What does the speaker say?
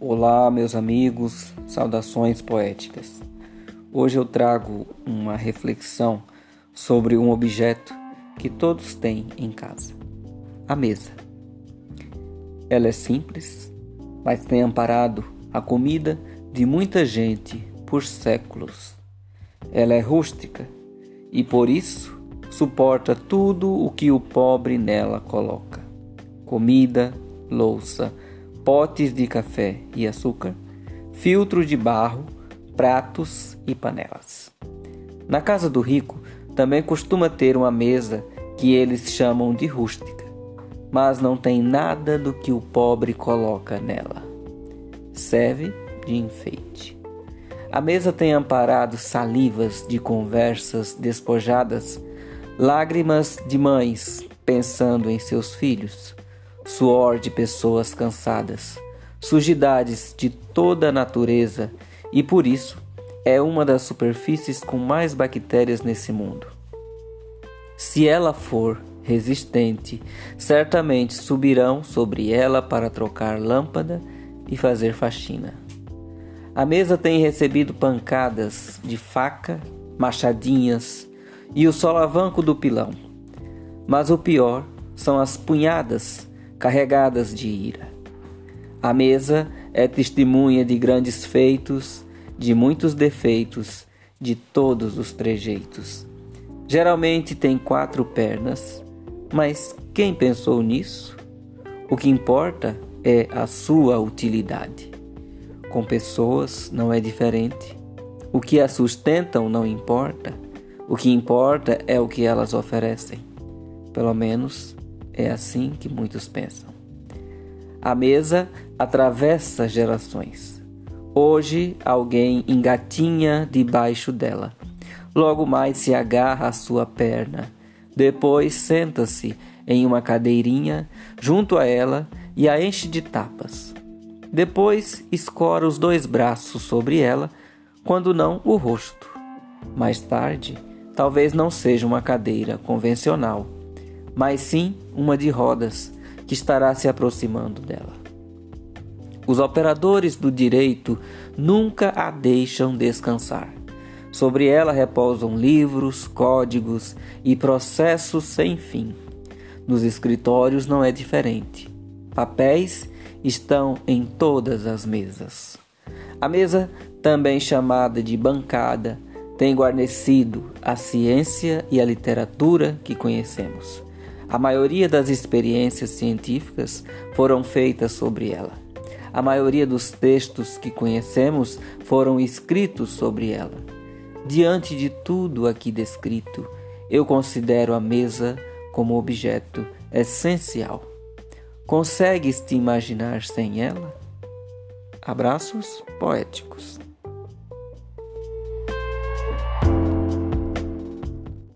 Olá, meus amigos, saudações poéticas. Hoje eu trago uma reflexão sobre um objeto que todos têm em casa: a mesa. Ela é simples, mas tem amparado a comida de muita gente por séculos. Ela é rústica e por isso suporta tudo o que o pobre nela coloca: comida, louça, potes de café e açúcar, filtro de barro, pratos e panelas. Na casa do rico também costuma ter uma mesa que eles chamam de rústica, mas não tem nada do que o pobre coloca nela. Serve de enfeite. A mesa tem amparado salivas de conversas despojadas, lágrimas de mães pensando em seus filhos suor de pessoas cansadas, sujidades de toda a natureza e por isso é uma das superfícies com mais bactérias nesse mundo. Se ela for resistente, certamente subirão sobre ela para trocar lâmpada e fazer faxina. A mesa tem recebido pancadas de faca, machadinhas e o solavanco do pilão. Mas o pior são as punhadas carregadas de ira. A mesa é testemunha de grandes feitos, de muitos defeitos, de todos os trejeitos. Geralmente tem quatro pernas, mas quem pensou nisso? O que importa é a sua utilidade. Com pessoas não é diferente. O que as sustentam não importa. O que importa é o que elas oferecem. Pelo menos é assim que muitos pensam. A mesa atravessa gerações. Hoje alguém engatinha debaixo dela. Logo mais se agarra à sua perna. Depois senta-se em uma cadeirinha junto a ela e a enche de tapas. Depois escora os dois braços sobre ela, quando não o rosto. Mais tarde, talvez não seja uma cadeira convencional mas sim uma de rodas que estará se aproximando dela. Os operadores do direito nunca a deixam descansar. Sobre ela repousam livros, códigos e processos sem fim. Nos escritórios não é diferente. Papéis estão em todas as mesas. A mesa, também chamada de bancada, tem guarnecido a ciência e a literatura que conhecemos. A maioria das experiências científicas foram feitas sobre ela. A maioria dos textos que conhecemos foram escritos sobre ela. Diante de tudo aqui descrito, eu considero a mesa como objeto essencial. Consegues te imaginar sem ela? Abraços poéticos.